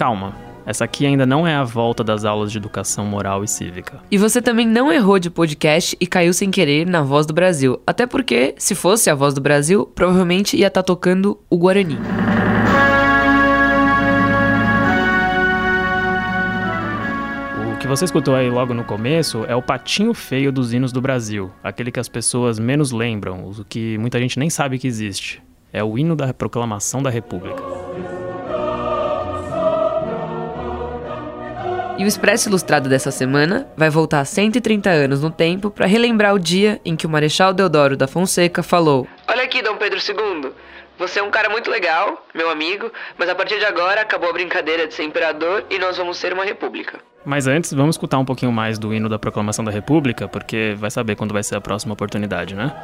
calma. Essa aqui ainda não é a volta das aulas de educação moral e cívica. E você também não errou de podcast e caiu sem querer na Voz do Brasil. Até porque, se fosse a Voz do Brasil, provavelmente ia estar tá tocando o Guarani. O que você escutou aí logo no começo é o patinho feio dos hinos do Brasil, aquele que as pessoas menos lembram, o que muita gente nem sabe que existe. É o hino da proclamação da República. E o Expresso Ilustrado dessa semana vai voltar 130 anos no tempo para relembrar o dia em que o Marechal Deodoro da Fonseca falou: Olha aqui, Dom Pedro II. Você é um cara muito legal, meu amigo, mas a partir de agora acabou a brincadeira de ser imperador e nós vamos ser uma república. Mas antes, vamos escutar um pouquinho mais do hino da proclamação da República, porque vai saber quando vai ser a próxima oportunidade, né?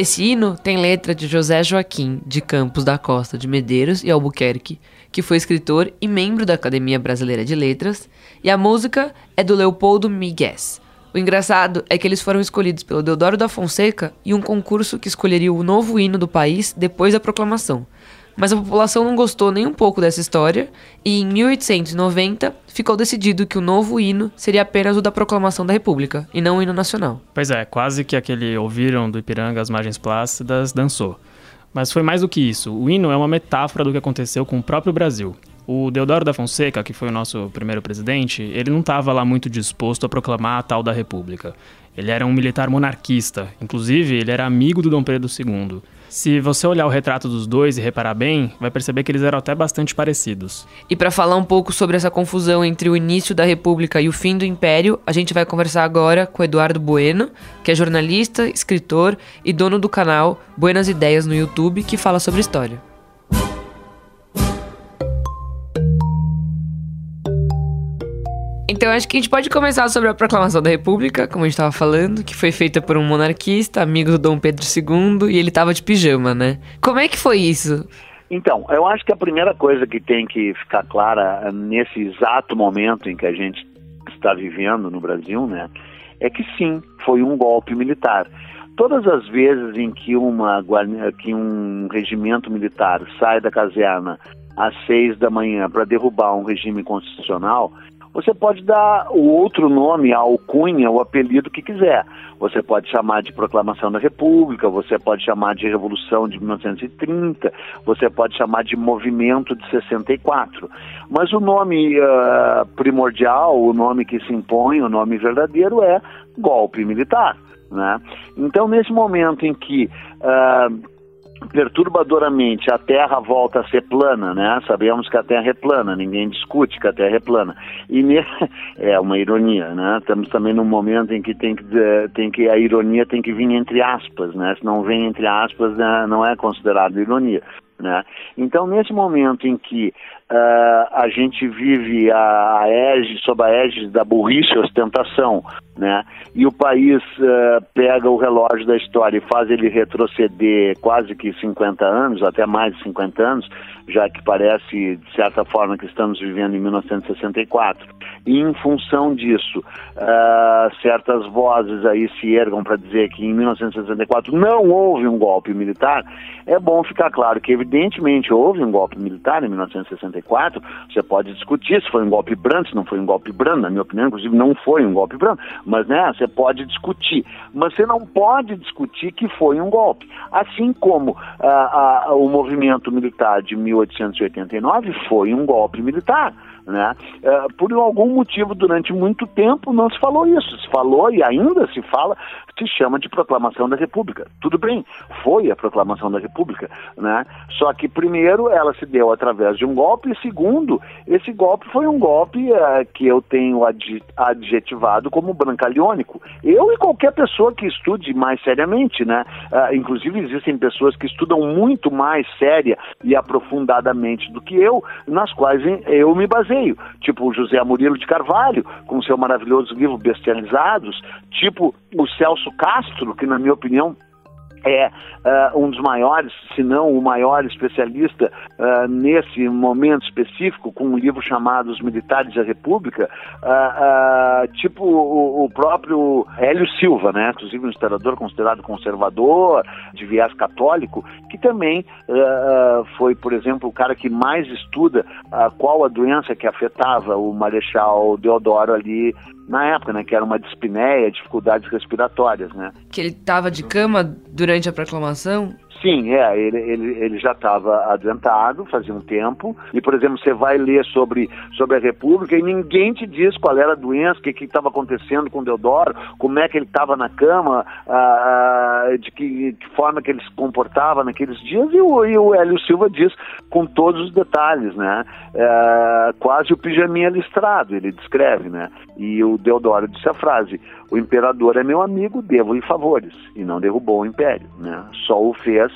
Esse hino tem letra de José Joaquim de Campos da Costa de Medeiros e Albuquerque, que foi escritor e membro da Academia Brasileira de Letras, e a música é do Leopoldo Miguel. O engraçado é que eles foram escolhidos pelo Deodoro da Fonseca em um concurso que escolheria o novo hino do país depois da proclamação. Mas a população não gostou nem um pouco dessa história, e em 1890 ficou decidido que o novo hino seria apenas o da proclamação da República, e não o hino nacional. Pois é, quase que aquele ouviram do Ipiranga as margens plácidas dançou. Mas foi mais do que isso. O hino é uma metáfora do que aconteceu com o próprio Brasil. O Deodoro da Fonseca, que foi o nosso primeiro presidente, ele não estava lá muito disposto a proclamar a tal da República. Ele era um militar monarquista, inclusive ele era amigo do Dom Pedro II. Se você olhar o retrato dos dois e reparar bem, vai perceber que eles eram até bastante parecidos. E para falar um pouco sobre essa confusão entre o início da República e o fim do Império, a gente vai conversar agora com Eduardo Bueno, que é jornalista, escritor e dono do canal Buenas Ideias no YouTube, que fala sobre história. Então acho que a gente pode começar sobre a proclamação da República, como a gente estava falando, que foi feita por um monarquista, amigo do Dom Pedro II, e ele estava de pijama, né? Como é que foi isso? Então, eu acho que a primeira coisa que tem que ficar clara nesse exato momento em que a gente está vivendo no Brasil, né, é que sim, foi um golpe militar. Todas as vezes em que, uma, que um regimento militar sai da caserna às seis da manhã para derrubar um regime constitucional, você pode dar o outro nome, a alcunha, o apelido que quiser. Você pode chamar de Proclamação da República, você pode chamar de Revolução de 1930, você pode chamar de Movimento de 64. Mas o nome uh, primordial, o nome que se impõe, o nome verdadeiro é golpe militar. Né? Então, nesse momento em que uh, perturbadoramente a Terra volta a ser plana, né? Sabemos que a Terra é plana, ninguém discute que a Terra é plana. E ne... é uma ironia, né? Estamos também num momento em que tem que tem que a ironia tem que vir entre aspas, né? Se não vem entre aspas, né? não é considerado ironia. Né? Então, nesse momento em que uh, a gente vive a, a sob a égide da burrice e ostentação, né? e o país uh, pega o relógio da história e faz ele retroceder quase que 50 anos, até mais de 50 anos, já que parece, de certa forma, que estamos vivendo em 1964. E, em função disso, uh, certas vozes aí se ergam para dizer que em 1964 não houve um golpe militar, é bom ficar claro que, evidentemente, houve um golpe militar em 1964. Você pode discutir se foi um golpe branco, se não foi um golpe branco. Na minha opinião, inclusive, não foi um golpe branco. Mas, né, você pode discutir. Mas você não pode discutir que foi um golpe. Assim como uh, uh, o movimento militar de 1889 foi um golpe militar. Né? Uh, por algum motivo, durante muito tempo, não se falou isso. Se falou e ainda se fala, se chama de Proclamação da República. Tudo bem, foi a Proclamação da República. Né? Só que, primeiro, ela se deu através de um golpe, e segundo, esse golpe foi um golpe uh, que eu tenho adjetivado como brancaliônico. Eu e qualquer pessoa que estude mais seriamente, né? Uh, inclusive, existem pessoas que estudam muito mais séria e aprofundadamente do que eu, nas quais eu me baseio tipo José Murilo de Carvalho, com seu maravilhoso livro Bestializados, tipo o Celso Castro, que na minha opinião é uh, um dos maiores, se não o maior especialista uh, nesse momento específico, com um livro chamado Os Militares da República, uh, tipo o, o, próprio Hélio Silva, né? inclusive um historiador considerado conservador, de viés católico, que também foi, por exemplo, o cara que mais estuda qual a doença que afetava o Marechal Deodoro ali na época, né, que era uma dispneia, dificuldades respiratórias, né. Que ele estava de cama durante a proclamação? Sim, é, ele, ele, ele já estava adiantado, fazia um tempo, e, por exemplo, você vai ler sobre, sobre a República e ninguém te diz qual era a doença, o que estava acontecendo com Deodoro, como é que ele estava na cama, ah, de que, que, forma que ele se comportava naqueles dias, e o, e o Hélio Silva diz com todos os detalhes, né, é, quase o pijaminha listrado, ele descreve, né, e o Deodoro disse a frase, o imperador é meu amigo, devo-lhe favores, e não derrubou o império, né? Só o fez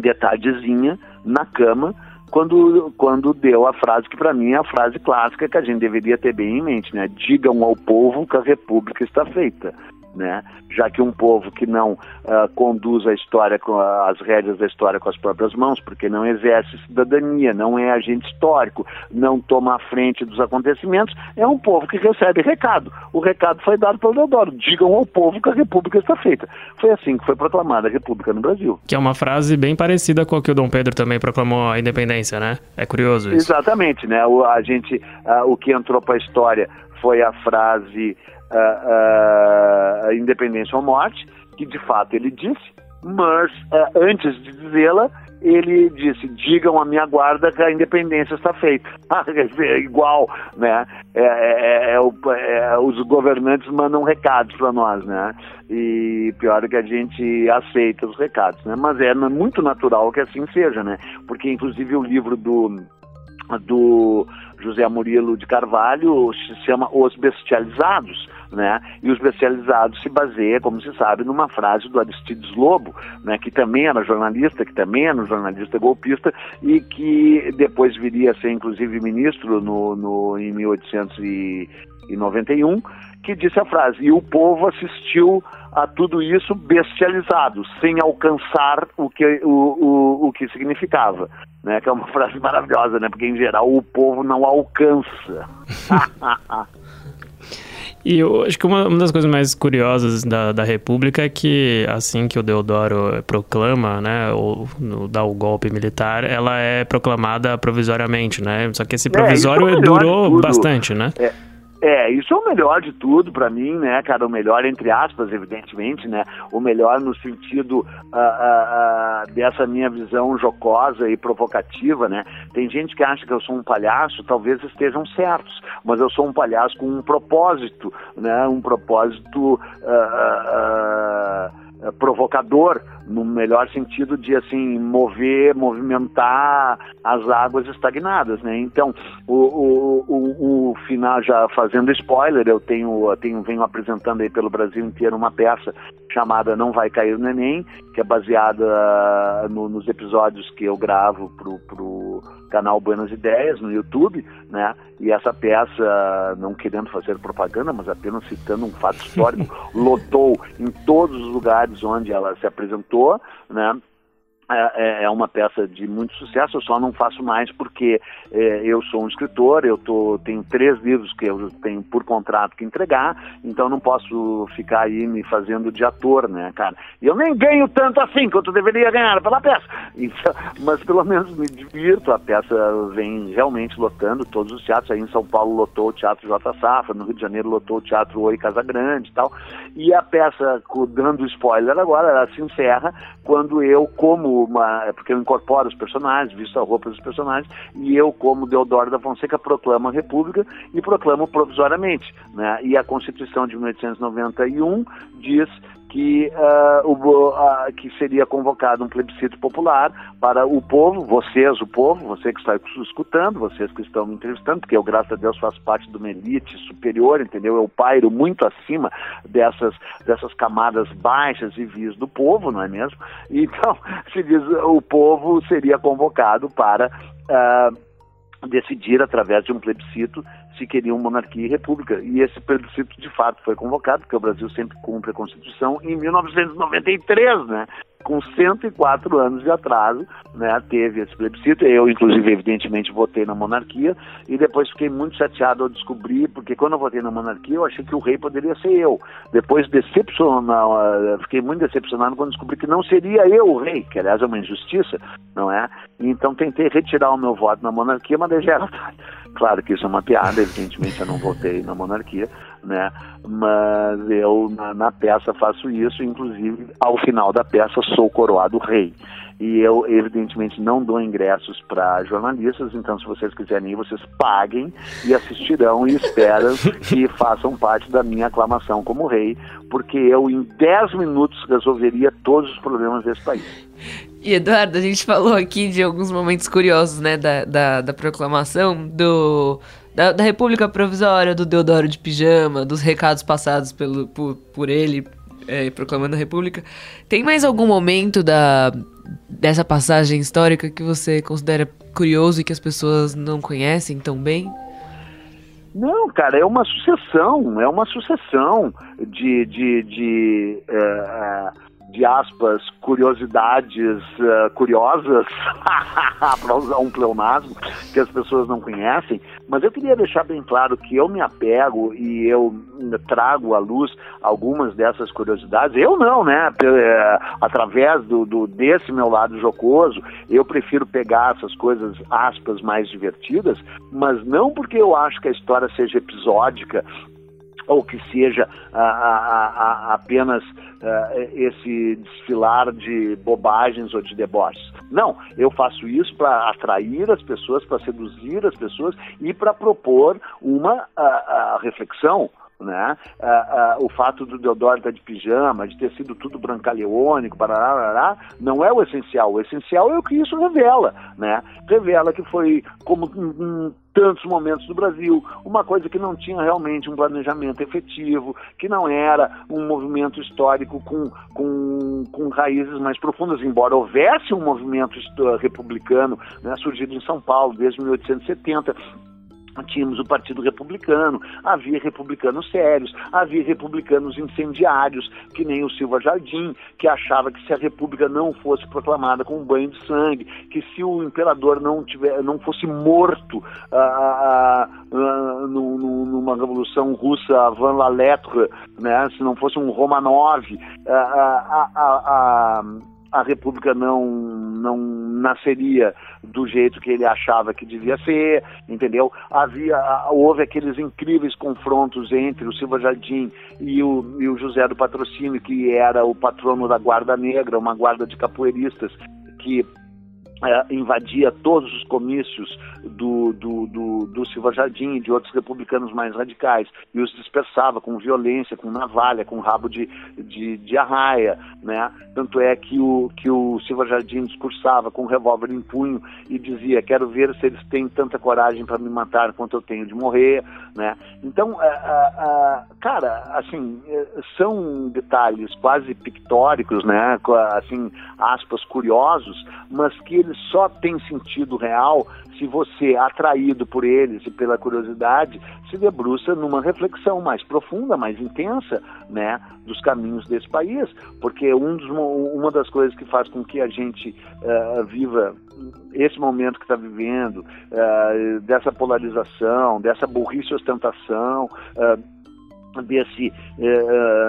de tardezinha na cama quando, quando deu a frase que para mim é a frase clássica que a gente deveria ter bem em mente, né? Digam ao povo que a república está feita né? já que um povo que não uh, conduz a história, com a, as rédeas da história com as próprias mãos, porque não exerce cidadania, não é agente histórico, não toma a frente dos acontecimentos, é um povo que recebe recado. O recado foi dado pelo Deodoro. Digam ao povo que a República está feita. Foi assim que foi proclamada a República no Brasil. Que é uma frase bem parecida com a que o Dom Pedro também proclamou a independência, né? É curioso isso. Exatamente, né? O, a gente, uh, o que entrou para a história foi a frase uh, independência ou morte, que de fato ele disse, mas antes de dizê-la, ele disse: digam à minha guarda que a independência está feita. é igual, né? É, é, é, é, os governantes mandam recados para nós, né? E pior é que a gente aceita os recados, né? Mas é muito natural que assim seja, né? Porque inclusive o livro do do José Murilo de Carvalho se chama Os Bestializados, né? E os bestializados se baseia, como se sabe, numa frase do Aristides Lobo, né? Que também era jornalista, que também era um jornalista golpista e que depois viria a ser, inclusive, ministro no, no em 1891, que disse a frase: e o povo assistiu a tudo isso bestializado, sem alcançar o que, o, o, o que significava. Né? Que é uma frase maravilhosa, né? Porque em geral o povo não alcança. E eu acho que uma, uma, das coisas mais curiosas da, da República é que, assim que o Deodoro proclama, né, ou no, dá o golpe militar, ela é proclamada provisoriamente, né? Só que esse é, provisório é, durou bastante, né? É. É, isso é o melhor de tudo para mim, né, cara? O melhor, entre aspas, evidentemente, né? O melhor no sentido uh, uh, uh, dessa minha visão jocosa e provocativa, né? Tem gente que acha que eu sou um palhaço, talvez estejam certos, mas eu sou um palhaço com um propósito, né? Um propósito provocador, no melhor sentido de assim mover, movimentar as águas estagnadas, né? Então, o, o, o, o final já fazendo spoiler, eu tenho, tenho venho apresentando aí pelo Brasil inteiro uma peça chamada Não Vai Cair Neném, que é baseada no, nos episódios que eu gravo pro, pro canal Buenas Ideias no YouTube, né? E essa peça, não querendo fazer propaganda, mas apenas citando um fato histórico, lotou em todos os lugares onde ela se apresentou, né? É, é, é uma peça de muito sucesso, eu só não faço mais porque é, eu sou um escritor, eu tô, tenho três livros que eu tenho por contrato que entregar, então não posso ficar aí me fazendo de ator, né, cara? E eu nem ganho tanto assim quanto deveria ganhar pela peça, então, mas pelo menos me divirto, a peça vem realmente lotando todos os teatros, aí em São Paulo lotou o Teatro J. Safra, no Rio de Janeiro lotou o Teatro Oi Casa Grande e tal, e a peça, dando spoiler agora, ela se encerra quando eu, como uma. É porque eu incorporo os personagens, visto a roupa dos personagens, e eu, como Deodoro da Fonseca, proclamo a República e proclamo provisoriamente. Né? E a Constituição de 1891 diz que, uh, o, uh, que seria convocado um plebiscito popular para o povo, vocês, o povo, você que está escutando, vocês que estão me entrevistando, porque eu, graças a Deus, faço parte de uma elite superior, entendeu? Eu pairo muito acima dessas, dessas camadas baixas e vis do povo, não é mesmo? Então, se diz, o povo seria convocado para uh, decidir, através de um plebiscito, se queriam monarquia e república. E esse plebiscito, de fato, foi convocado, porque o Brasil sempre cumpre a Constituição, em 1993, né? Com 104 anos de atraso, né, teve esse plebiscito. Eu, inclusive, evidentemente, votei na monarquia e depois fiquei muito chateado ao descobrir, porque quando eu votei na monarquia, eu achei que o rei poderia ser eu. Depois, decepcionado, eh, fiquei muito decepcionado quando descobri que não seria eu o rei, que aliás é uma injustiça, não é? Então tentei retirar o meu voto na monarquia, mas já era Claro que isso é uma piada, evidentemente eu não votei na monarquia, né? Mas eu na, na peça faço isso, inclusive ao final da peça sou coroado rei. E eu, evidentemente, não dou ingressos para jornalistas, então, se vocês quiserem ir, vocês paguem e assistirão e esperam que façam parte da minha aclamação como rei, porque eu, em 10 minutos, resolveria todos os problemas desse país. E Eduardo, a gente falou aqui de alguns momentos curiosos, né, da, da, da proclamação do, da, da, República Provisória, do Deodoro de Pijama, dos recados passados pelo, por, por ele é, proclamando a República. Tem mais algum momento da, dessa passagem histórica que você considera curioso e que as pessoas não conhecem tão bem? Não, cara, é uma sucessão, é uma sucessão de, de, de uh, de aspas, curiosidades uh, curiosas, para usar um pleonasmo, que as pessoas não conhecem, mas eu queria deixar bem claro que eu me apego e eu trago à luz algumas dessas curiosidades. Eu não, né? Eh, através do, do desse meu lado jocoso, eu prefiro pegar essas coisas, aspas, mais divertidas, mas não porque eu acho que a história seja episódica ou que seja apenas esse desfilar de bobagens ou de deboches. Não, eu faço isso para atrair as pessoas, para seduzir as pessoas e para propor uma reflexão, né? Ah, ah, o fato do Deodoro estar de pijama, de ter sido tudo brancaleônico, barará, não é o essencial. O essencial é o que isso revela, né? Revela que foi, como em tantos momentos do Brasil, uma coisa que não tinha realmente um planejamento efetivo, que não era um movimento histórico com, com, com raízes mais profundas, embora houvesse um movimento republicano né, surgido em São Paulo desde 1870 tínhamos o Partido Republicano, havia republicanos sérios, havia republicanos incendiários, que nem o Silva Jardim, que achava que se a República não fosse proclamada com um banho de sangue, que se o imperador não, tiver, não fosse morto ah, ah, ah, no, no, numa revolução russa van la lettre, né, se não fosse um Romanov, a, a, a a República não, não nasceria do jeito que ele achava que devia ser, entendeu? Havia, houve aqueles incríveis confrontos entre o Silva Jardim e o, e o José do Patrocínio, que era o patrono da Guarda Negra, uma guarda de capoeiristas que é, invadia todos os comícios do, do, do, do Silva Jardim e de outros republicanos mais radicais e os dispersava com violência, com navalha, com rabo de, de, de arraia, né? Tanto é que o, que o Silva Jardim discursava com um revólver em punho e dizia, quero ver se eles têm tanta coragem para me matar quanto eu tenho de morrer, né? Então, a, a, a, cara, assim, é, são detalhes quase pictóricos, né? Assim, aspas, curiosos, mas que eles só têm sentido real se você, atraído por eles e pela curiosidade, se debruça numa reflexão mais profunda, mais intensa, né, dos caminhos desse país, porque um dos, uma das coisas que faz com que a gente uh, viva esse momento que está vivendo, uh, dessa polarização, dessa burrice ostentação, uh, desse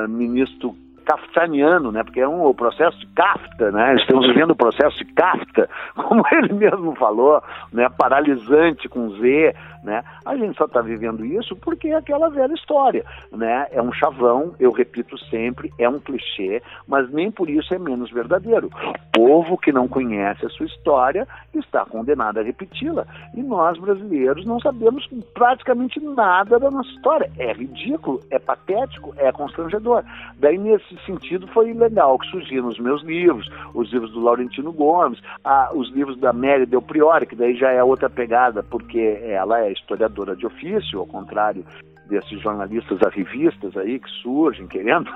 ministro kaftaniano, né? Porque é um o processo de Kafta, né? Estamos vivendo o processo de Kafta, como ele mesmo falou, né? Paralisante com Z, né? A gente só está vivendo isso porque é aquela velha história, né? É um chavão, eu repito sempre, é um clichê, mas nem por isso é menos verdadeiro. Povo que não conhece a sua história está condenado a repeti-la. E nós, brasileiros, não sabemos praticamente nada da nossa história. É ridículo, é patético, é constrangedor. Daí, nesse sentido, foi legal que surgiram os meus livros, os livros do Laurentino Gomes, a, os livros da Mary Del Priori, que daí já é outra pegada, porque ela é historiadora de ofício, ao contrário desses jornalistas arrivistas aí que surgem querendo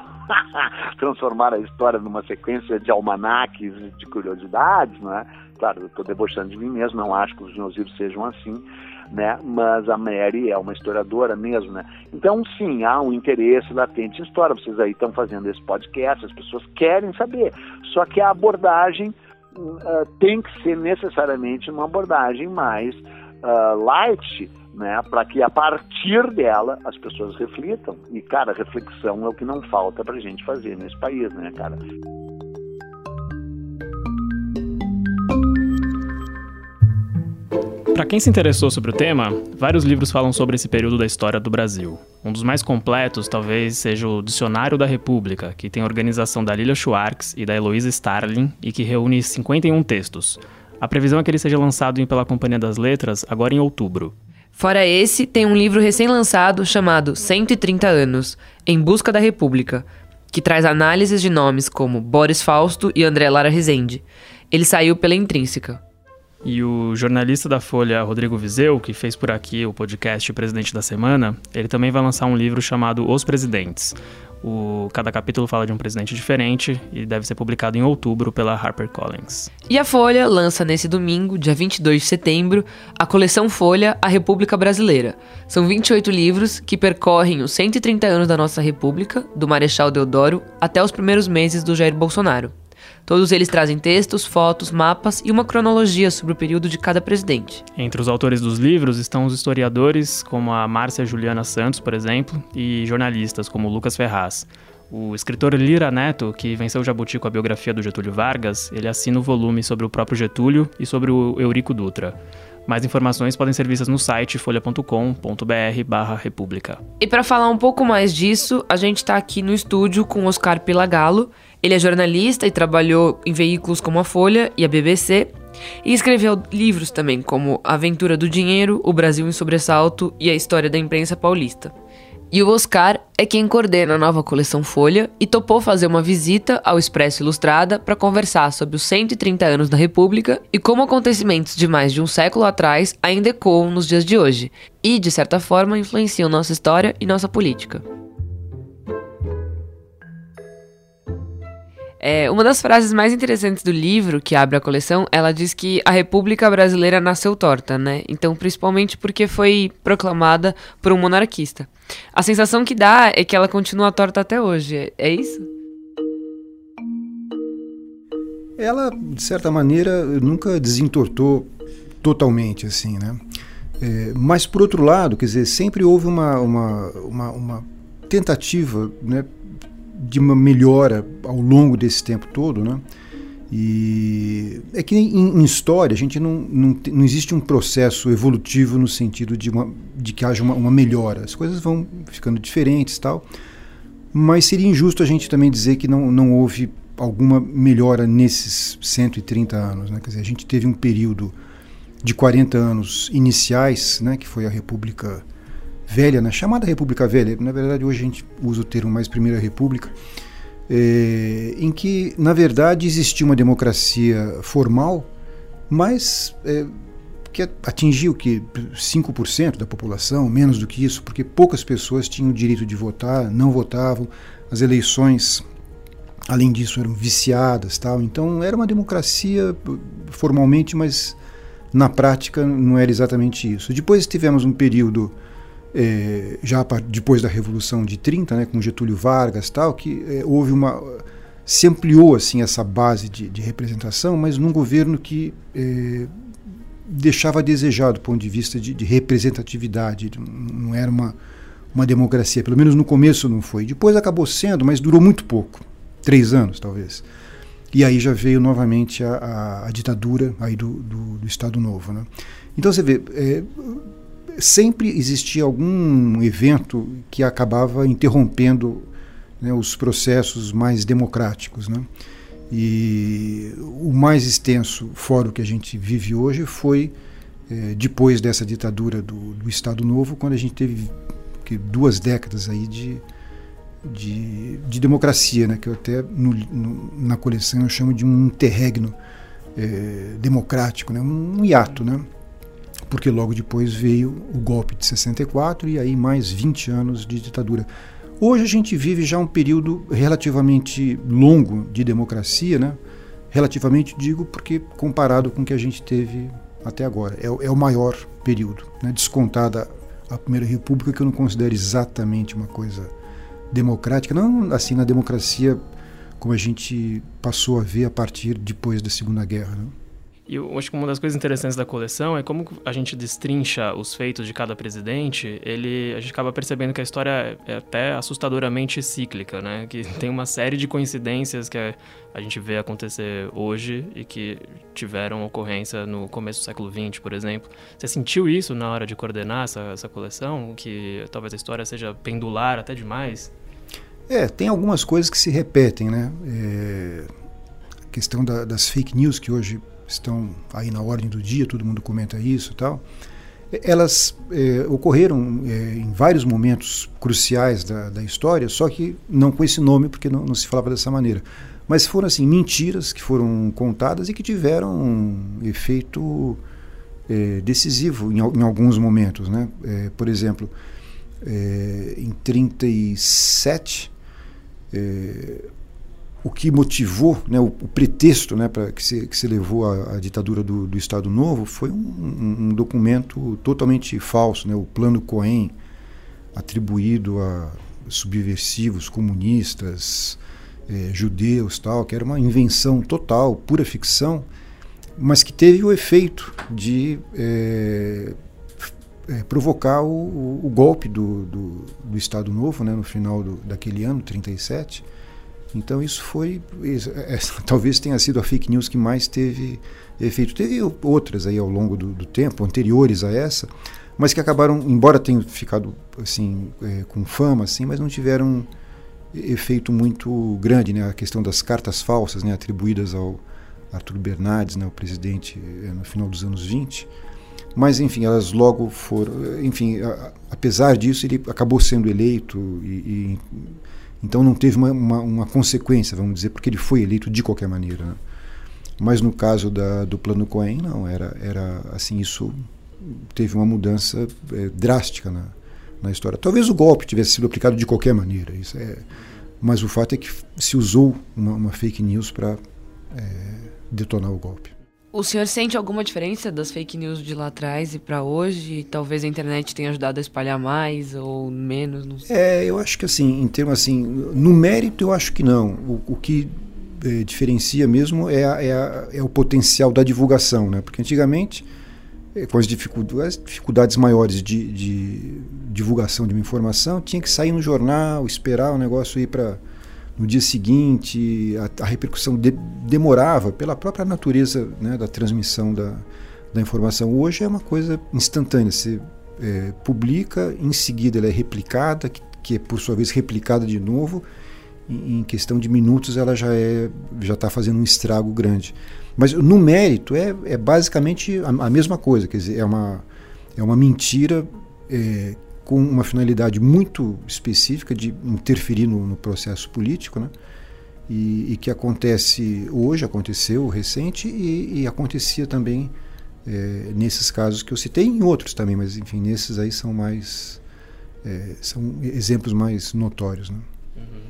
transformar a história numa sequência de almanaques de curiosidades, não é? claro, eu estou debochando de mim mesmo, não acho que os meus livros sejam assim, né? Mas a Mary é uma historiadora mesmo, né? Então, sim, há um interesse latente em história. Vocês aí estão fazendo esse podcast, as pessoas querem saber. Só que a abordagem uh, tem que ser necessariamente uma abordagem mais uh, light, né? Para que a partir dela as pessoas reflitam. E, cara, reflexão é o que não falta para gente fazer nesse país, né, cara? Para quem se interessou sobre o tema, vários livros falam sobre esse período da história do Brasil. Um dos mais completos talvez seja o Dicionário da República, que tem a organização da Lilia Schwartz e da Heloísa Starling e que reúne 51 textos. A previsão é que ele seja lançado pela Companhia das Letras agora em outubro. Fora esse, tem um livro recém-lançado chamado 130 anos, Em Busca da República, que traz análises de nomes como Boris Fausto e André Lara Rezende. Ele saiu pela Intrínseca. E o jornalista da Folha, Rodrigo Vizeu, que fez por aqui o podcast Presidente da Semana, ele também vai lançar um livro chamado Os Presidentes. O, cada capítulo fala de um presidente diferente e deve ser publicado em outubro pela HarperCollins. E a Folha lança nesse domingo, dia 22 de setembro, a coleção Folha A República Brasileira. São 28 livros que percorrem os 130 anos da nossa República, do Marechal Deodoro, até os primeiros meses do Jair Bolsonaro. Todos eles trazem textos, fotos, mapas e uma cronologia sobre o período de cada presidente. Entre os autores dos livros estão os historiadores, como a Márcia Juliana Santos, por exemplo, e jornalistas, como Lucas Ferraz. O escritor Lira Neto, que venceu o Jabuti com a biografia do Getúlio Vargas, ele assina o volume sobre o próprio Getúlio e sobre o Eurico Dutra. Mais informações podem ser vistas no site folha.com.br/república. E para falar um pouco mais disso, a gente está aqui no estúdio com Oscar Pilagalo. Ele é jornalista e trabalhou em veículos como a Folha e a BBC. E escreveu livros também, como A Aventura do Dinheiro, O Brasil em Sobressalto e A História da Imprensa Paulista. E o Oscar é quem coordena a nova coleção Folha e topou fazer uma visita ao Expresso Ilustrada para conversar sobre os 130 anos da República e como acontecimentos de mais de um século atrás ainda ecoam nos dias de hoje e, de certa forma, influenciam nossa história e nossa política. É, uma das frases mais interessantes do livro, que abre a coleção, ela diz que a República Brasileira nasceu torta, né? Então, principalmente porque foi proclamada por um monarquista. A sensação que dá é que ela continua torta até hoje. É, isso? Ela, de certa maneira, nunca desentortou totalmente, assim, né? É, mas, por outro lado, quer dizer, sempre houve uma, uma, uma, uma tentativa, né, de uma melhora ao longo desse tempo todo, né? E é que em, em história a gente não, não, não existe um processo evolutivo no sentido de, uma, de que haja uma, uma melhora. As coisas vão ficando diferentes tal, mas seria injusto a gente também dizer que não, não houve alguma melhora nesses 130 anos. Né? Quer dizer, a gente teve um período de 40 anos iniciais, né, que foi a República velha, né, chamada República Velha, na verdade hoje a gente usa o termo mais Primeira República, é, em que, na verdade, existia uma democracia formal, mas é, que atingiu que 5% da população, menos do que isso, porque poucas pessoas tinham o direito de votar, não votavam, as eleições, além disso, eram viciadas, tal. Então era uma democracia formalmente, mas na prática não era exatamente isso. Depois tivemos um período é, já depois da Revolução de 30, né, com Getúlio Vargas tal, que é, houve uma se ampliou assim essa base de, de representação, mas num governo que é, deixava a desejar do ponto de vista de, de, representatividade, não era uma, uma democracia, pelo menos no começo não foi. Depois acabou sendo, mas durou muito pouco, três anos talvez. E aí já veio novamente a, a, a ditadura aí do, do, do, Estado Novo. Né? Então você vê, é, sempre existia algum evento que acabava interrompendo né, os processos mais democráticos. Né? E o mais extenso fórum que a gente vive hoje foi é, depois dessa ditadura do, do, Estado Novo, quando a gente teve que, duas décadas aí de, de, de, democracia, né, que eu até no, no, na coleção eu chamo de um interregno é, democrático, né, um hiato, né? Porque logo depois veio o golpe de 64 e aí mais 20 anos de ditadura. Hoje a gente vive já um período relativamente longo de democracia, né? Relativamente, digo, porque comparado com o que a gente teve até agora. É, é o maior período, né? descontada a Primeira República, que eu não considero exatamente uma coisa democrática, não assim na democracia como a gente passou a ver a partir depois da Segunda Guerra. Né? E eu acho que uma das coisas interessantes da coleção é como a gente destrincha os feitos de cada presidente, ele, a gente acaba percebendo que a história é até assustadoramente cíclica, né? Que tem uma série de coincidências que a gente vê acontecer hoje e que tiveram ocorrência no começo do século XX, por exemplo. Você sentiu isso na hora de coordenar essa, essa coleção? Que talvez a história seja pendular até demais? É, tem algumas coisas que se repetem, né? É, a questão da, das fake news que hoje estão aí na ordem do dia, todo mundo comenta isso e tal. Elas é, ocorreram é, em vários momentos cruciais da, da, história, só que não com esse nome, porque não, não, se falava dessa maneira. Mas foram assim mentiras que foram contadas e que tiveram um efeito é, decisivo em, em, alguns momentos. Né? Por exemplo, em 37, o que motivou, né, o, o pretexto né, para que se, que se levou à, ditadura do, do, Estado Novo foi um, um, um, documento totalmente falso, né, o Plano Cohen, atribuído a subversivos, comunistas, eh, judeus, tal, que era uma invenção total, pura ficção, mas que teve o efeito de eh, provocar o, o golpe do, do, do, Estado Novo, né, no final do, daquele ano, 37 então isso foi, isso, é, talvez tenha sido a fake news que mais teve efeito. Teve outras aí ao longo do, do tempo, anteriores a essa, mas que acabaram, embora tenham ficado assim é, com fama, assim, mas não tiveram efeito muito grande, né? A questão das cartas falsas, né, atribuídas ao Arthur Bernardes, né, o presidente, é, no final dos anos 20. Mas, enfim, elas logo foram. Enfim, a, apesar disso, ele acabou sendo eleito e, e então não teve uma, uma, uma, consequência, vamos dizer, porque ele foi eleito de qualquer maneira. Né? Mas no caso da, do plano Cohen, não, era, era assim, isso teve uma mudança é, drástica na, na história. Talvez o golpe tivesse sido aplicado de qualquer maneira, isso é, mas o fato é que se usou uma, uma fake news para é, detonar o golpe. O senhor sente alguma diferença das fake news de lá atrás e para hoje? Talvez a internet tenha ajudado a espalhar mais ou menos? Não sei. É, eu acho que assim, em termos assim, no mérito eu acho que não. O, o que é, diferencia mesmo é, a, é, a, é, o potencial da divulgação, né? Porque antigamente, é, com as dificuldades, dificuldades maiores de, de divulgação de uma informação, tinha que sair no jornal, esperar o negócio ir para no dia seguinte, a, a repercussão de, demorava pela própria natureza né, da transmissão da, da informação. Hoje é uma coisa instantânea. Você é, publica, em seguida ela é replicada, que, que, é por sua vez replicada de novo. Em, em questão de minutos ela já é já está fazendo um estrago grande. Mas no mérito é, é basicamente a, a mesma coisa. Quer dizer, é uma, é uma mentira é, com uma finalidade muito específica de interferir no, no processo político, né? E, e, que acontece hoje, aconteceu recente e, e acontecia também é, nesses casos que eu citei, em outros também, mas enfim, nesses aí são mais é, são exemplos mais notórios, né? Uhum.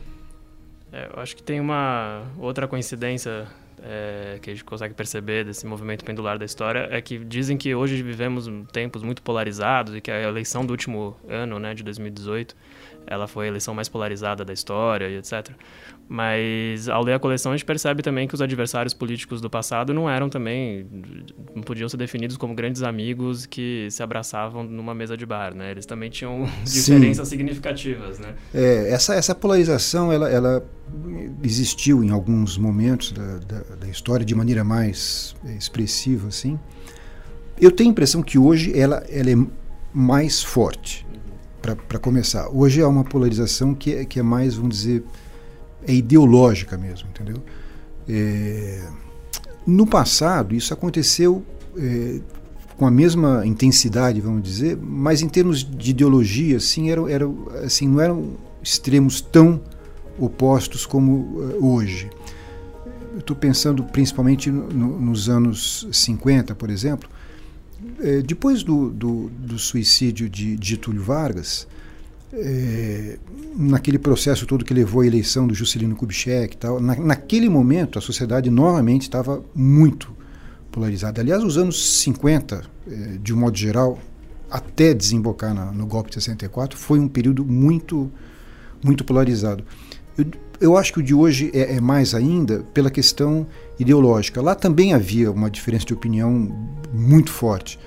É, eu acho que tem uma outra coincidência é, que a gente consegue perceber desse movimento pendular da história é que dizem que hoje vivemos tempos muito polarizados e que a eleição do último ano, né, de 2018, ela foi a eleição mais polarizada da história e etc. Mas ao ler a coleção a gente percebe também que os adversários políticos do passado não eram também não podiam ser definidos como grandes amigos que se abraçavam numa mesa de bar, né? Eles também tinham diferenças significativas, né? É, essa essa polarização ela, ela existiu em alguns momentos da, da, da história de maneira mais expressiva assim. Eu tenho a impressão que hoje ela ela é mais forte para começar. Hoje é uma polarização que é, que é mais, vamos dizer, é ideológica mesmo, entendeu? É, no passado, isso aconteceu é, com a mesma intensidade, vamos dizer, mas em termos de ideologia, assim, era, era, assim, não eram extremos tão opostos como uh, hoje. Estou pensando principalmente no, nos anos 50, por exemplo. É, depois do, do, do, suicídio de, de Getúlio Vargas, é, naquele processo todo que levou à eleição do Juscelino Kubitschek e tal, na, naquele momento a sociedade novamente estava muito polarizada. Aliás, os anos 50, é, de um modo geral, até desembocar na, no golpe de 64, foi um período muito, muito polarizado. Eu, eu acho que o de hoje é, é, mais ainda pela questão ideológica. Lá também havia uma diferença de opinião muito forte,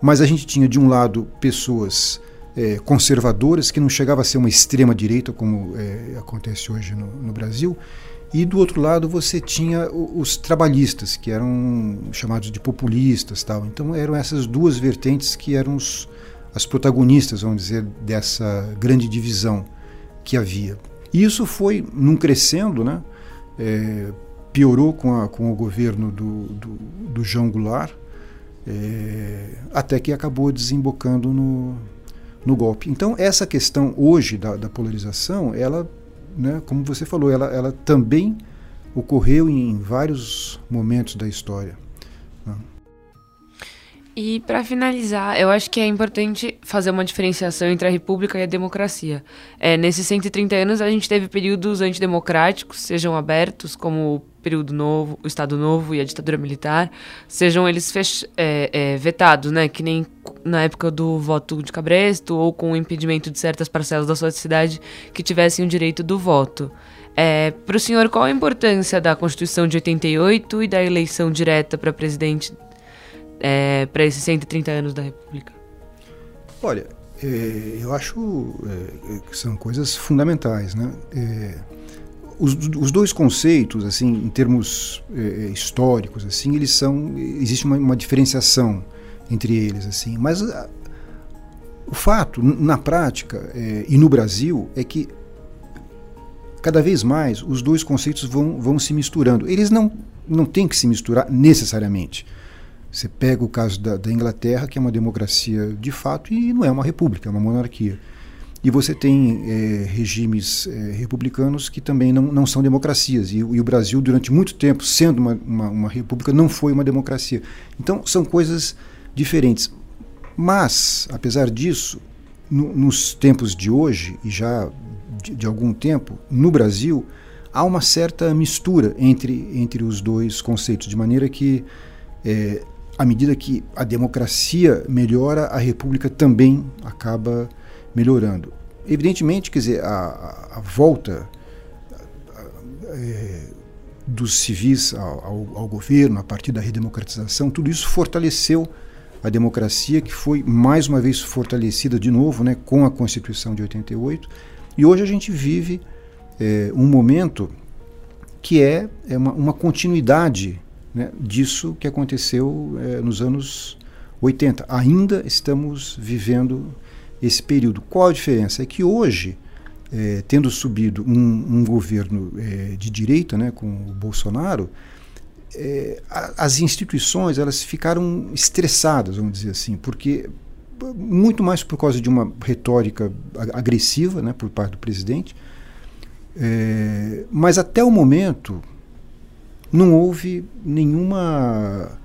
mas a gente tinha de um lado pessoas é, conservadoras que não chegava a ser uma extrema direita como é, acontece hoje no, no, Brasil, e do outro lado você tinha os trabalhistas que eram chamados de populistas, tal. Então eram essas duas vertentes que eram os, as protagonistas, vamos dizer, dessa grande divisão que havia. E isso foi num crescendo, né? É, piorou com, a, com o governo do, do, do João Goulart, é, até que acabou desembocando no, no golpe. Então, essa questão hoje da, da polarização, ela, né, como você falou, ela, ela também ocorreu em vários momentos da história. E para finalizar, eu acho que é importante fazer uma diferenciação entre a república e a democracia. É, nesses 130 anos, a gente teve períodos antidemocráticos, sejam abertos, como o período novo, o Estado Novo e a ditadura militar, sejam eles fech é, é, vetados, né? Que nem na época do voto de Cabresto ou com o impedimento de certas parcelas da sociedade que tivessem o direito do voto. É, para o senhor, qual a importância da Constituição de 88 e da eleição direta para presidente é, para esses 130 anos da República? Olha, é, eu acho é, que são coisas fundamentais, né? É, os, os, dois conceitos, assim, em termos é, históricos, assim, eles são existe uma, uma diferenciação entre eles, assim, mas a, o fato, na prática é, e no Brasil, é que cada vez mais os dois conceitos vão, vão se misturando. Eles não, não têm que se misturar necessariamente. Você pega o caso da, da, Inglaterra, que é uma democracia de fato e não é uma república, é uma monarquia. E você tem é, regimes é, republicanos que também não, não são democracias. E, e, o Brasil, durante muito tempo, sendo uma, uma, uma república, não foi uma democracia. Então, são coisas diferentes. Mas, apesar disso, no, nos tempos de hoje, e já de, de algum tempo, no Brasil, há uma certa mistura entre, entre os dois conceitos, de maneira que é, à medida que a democracia melhora, a república também acaba melhorando. Evidentemente, quer dizer, a, a volta é, dos civis ao, ao, governo, a partir da redemocratização, tudo isso fortaleceu a democracia, que foi mais uma vez fortalecida de novo né, com a Constituição de 88. E hoje a gente vive é, um momento que é, é uma, uma continuidade né, disso que aconteceu é, nos anos 80. Ainda estamos vivendo esse período. Qual a diferença? É que hoje, é, tendo subido um, um governo é, de direita, né, com o Bolsonaro, é, as instituições elas ficaram estressadas, vamos dizer assim, porque muito mais por causa de uma retórica agressiva, né, por parte do presidente. É, mas até o momento não houve nenhuma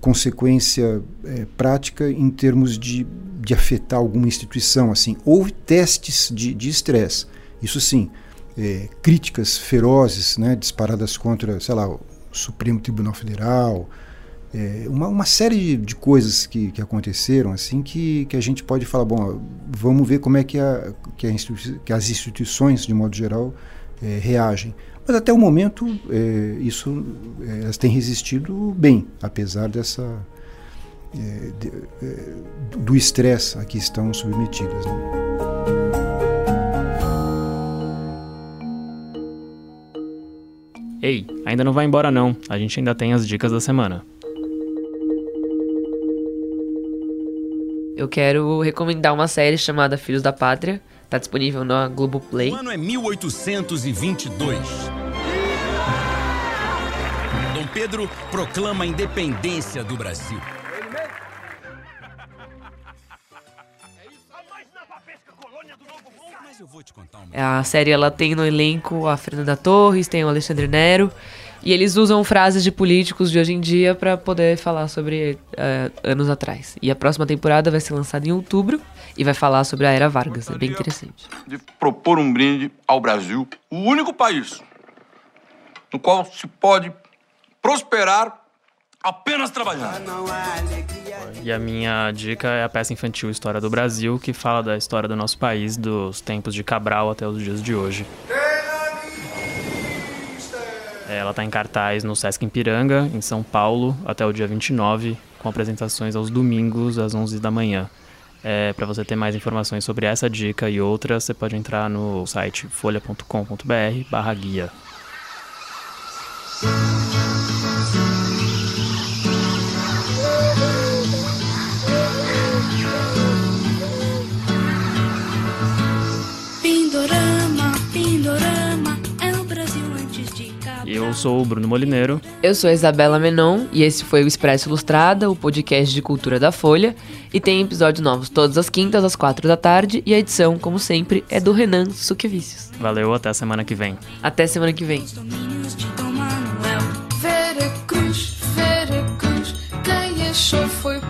consequência é, prática em termos de, de afetar alguma instituição. Assim, houve testes de estresse, isso sim, é, críticas ferozes, né, disparadas contra, sei lá, o Supremo Tribunal Federal, é, uma, uma série de, de, coisas que, que aconteceram assim que, que a gente pode falar, bom, vamos ver como é que, a, que, a que as instituições, de modo geral, é, reagem. Mas até o momento é, isso é, elas têm resistido bem, apesar dessa é, de, é, do estresse a que estão submetidas. Né? Ei, ainda não vai embora não. A gente ainda tem as dicas da semana. Eu quero recomendar uma série chamada Filhos da Pátria, Tá disponível na Globoplay. O ano é 1822. Dom Pedro proclama a independência do Brasil. A série ela tem no elenco a Fernanda Torres, tem o Alexandre Nero E eles usam frases de políticos de hoje em dia para poder falar sobre uh, anos atrás. E a próxima temporada vai ser lançada em outubro e vai falar sobre a Era Vargas. É bem interessante. De propor um brinde ao Brasil, o único país no qual se pode prosperar apenas trabalhando. E a minha dica é a peça infantil História do Brasil, que fala da história do nosso país, dos tempos de Cabral até os dias de hoje. Ela está em cartaz no Sesc Ipiranga, em São Paulo, até o dia 29, com apresentações aos domingos às 11 da manhã. É, Para você ter mais informações sobre essa dica e outras, você pode entrar no site folha.com.br/guia. Eu sou o Bruno Molineiro. Eu sou a Isabela Menon e esse foi o Expresso Ilustrada, o podcast de cultura da Folha. E tem episódios novos todas as quintas, às quatro da tarde. E a edição, como sempre, é do Renan Suquevicius. Valeu, até semana que vem. Até semana que vem. Quem achou foi